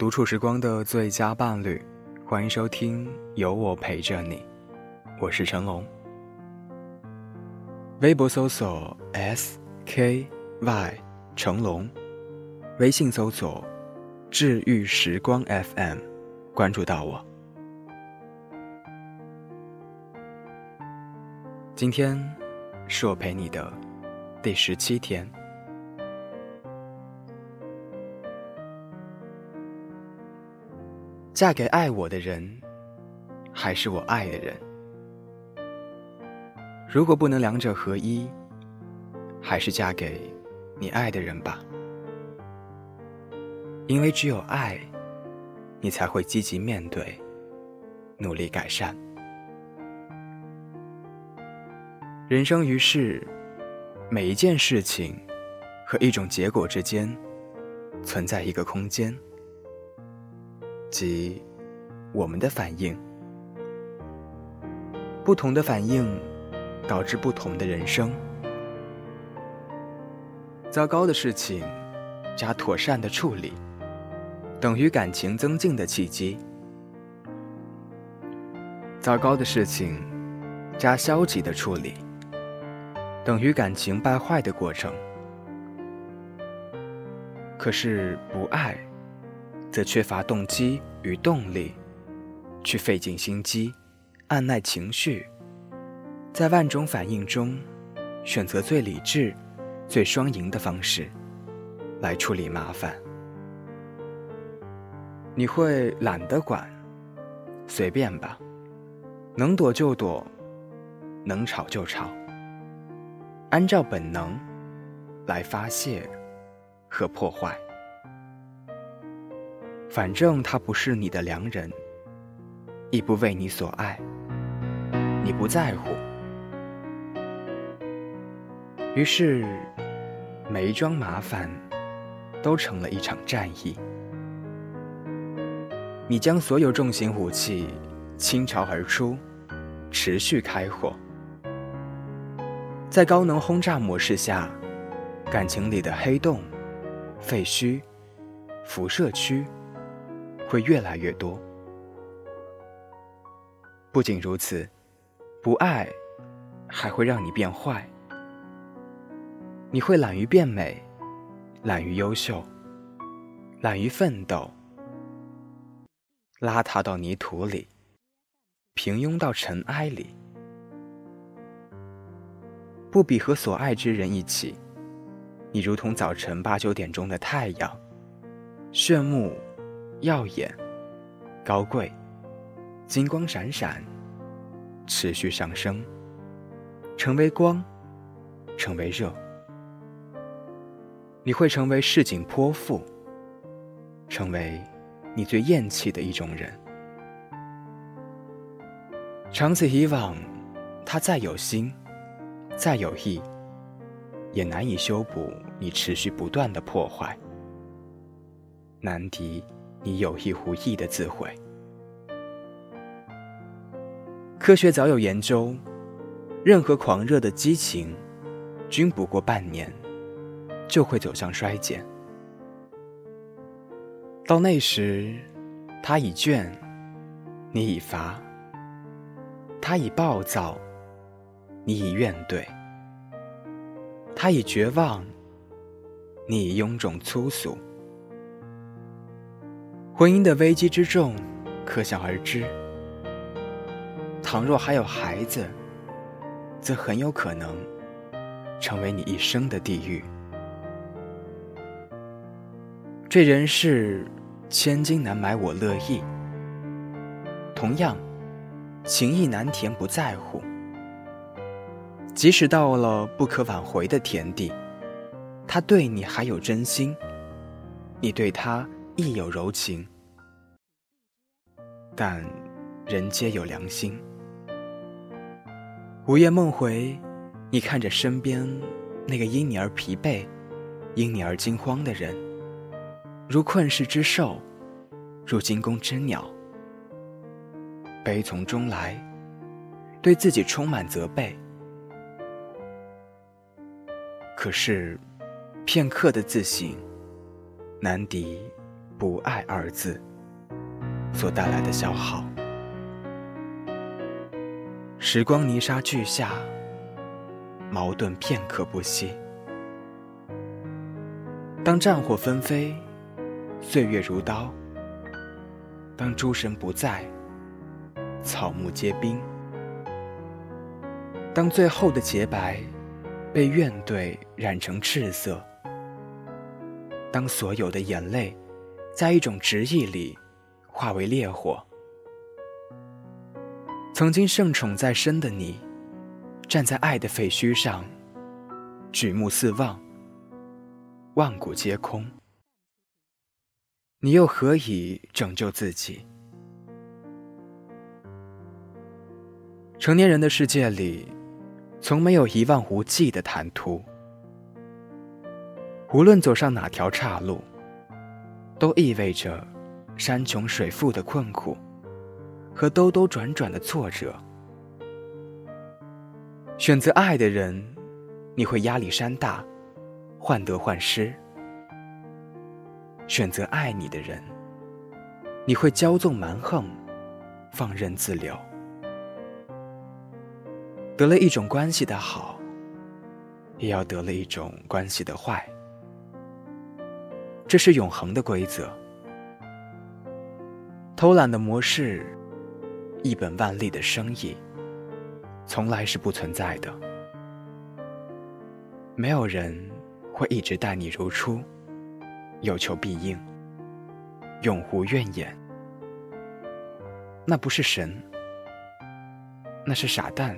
独处时光的最佳伴侣，欢迎收听《有我陪着你》，我是成龙。微博搜索 S K Y 成龙，微信搜索治愈时光 FM，关注到我。今天是我陪你的第十七天。嫁给爱我的人，还是我爱的人？如果不能两者合一，还是嫁给你爱的人吧。因为只有爱，你才会积极面对，努力改善。人生于世，每一件事情和一种结果之间，存在一个空间。即我们的反应，不同的反应导致不同的人生。糟糕的事情加妥善的处理，等于感情增进的契机；糟糕的事情加消极的处理，等于感情败坏的过程。可是不爱。则缺乏动机与动力，去费尽心机，按耐情绪，在万种反应中，选择最理智、最双赢的方式，来处理麻烦。你会懒得管，随便吧，能躲就躲，能吵就吵，按照本能来发泄和破坏。反正他不是你的良人，亦不为你所爱，你不在乎。于是，每一桩麻烦都成了一场战役。你将所有重型武器倾巢而出，持续开火。在高能轰炸模式下，感情里的黑洞、废墟、辐射区。会越来越多。不仅如此，不爱还会让你变坏。你会懒于变美，懒于优秀，懒于奋斗，邋遢到泥土里，平庸到尘埃里。不比和所爱之人一起，你如同早晨八九点钟的太阳，炫目。耀眼、高贵、金光闪闪，持续上升，成为光，成为热。你会成为市井泼妇，成为你最厌弃的一种人。长此以往，他再有心，再有意，也难以修补你持续不断的破坏。难敌。你有意无意的自毁。科学早有研究，任何狂热的激情，均不过半年，就会走向衰减。到那时，他已倦，你已乏；他已暴躁，你已怨怼；他已绝望，你已臃肿粗俗。婚姻的危机之重，可想而知。倘若还有孩子，则很有可能成为你一生的地狱。这人世千金难买我乐意，同样，情意难填不在乎。即使到了不可挽回的田地，他对你还有真心，你对他。亦有柔情，但人皆有良心。午夜梦回，你看着身边那个因你而疲惫、因你而惊慌的人，如困世之兽，如惊弓之鸟，悲从中来，对自己充满责备。可是，片刻的自省，难敌。不爱二字所带来的消耗。时光泥沙俱下，矛盾片刻不息。当战火纷飞，岁月如刀；当诸神不在，草木皆兵。当最后的洁白被怨怼染成赤色，当所有的眼泪在一种执意里化为烈火，曾经盛宠在身的你，站在爱的废墟上，举目四望，万古皆空，你又何以拯救自己？成年人的世界里。从没有一望无际的坦途，无论走上哪条岔路，都意味着山穷水复的困苦和兜兜转转的挫折。选择爱的人，你会压力山大，患得患失；选择爱你的人，你会骄纵蛮横，放任自流。得了一种关系的好，也要得了一种关系的坏，这是永恒的规则。偷懒的模式，一本万利的生意，从来是不存在的。没有人会一直待你如初，有求必应，永无怨言。那不是神，那是傻蛋。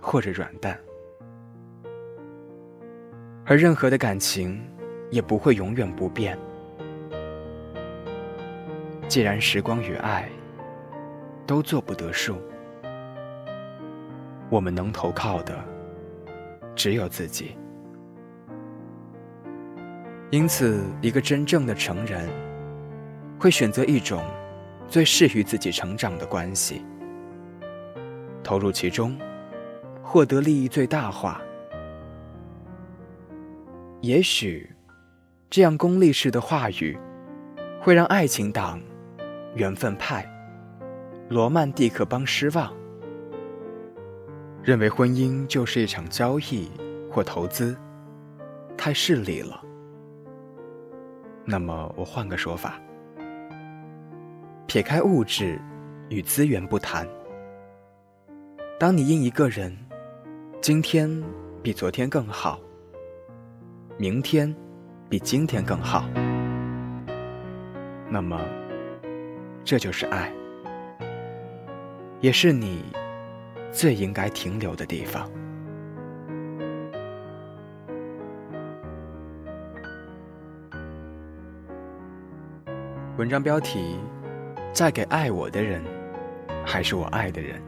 或者软蛋，而任何的感情也不会永远不变。既然时光与爱都做不得数，我们能投靠的只有自己。因此，一个真正的成人会选择一种最适于自己成长的关系，投入其中。获得利益最大化，也许这样功利式的话语，会让爱情党、缘分派、罗曼蒂克帮失望，认为婚姻就是一场交易或投资，太势利了。那么我换个说法，撇开物质与资源不谈，当你因一个人。今天比昨天更好，明天比今天更好。那么，这就是爱，也是你最应该停留的地方。文章标题：再给爱我的人，还是我爱的人？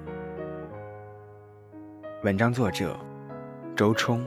文章作者：周冲。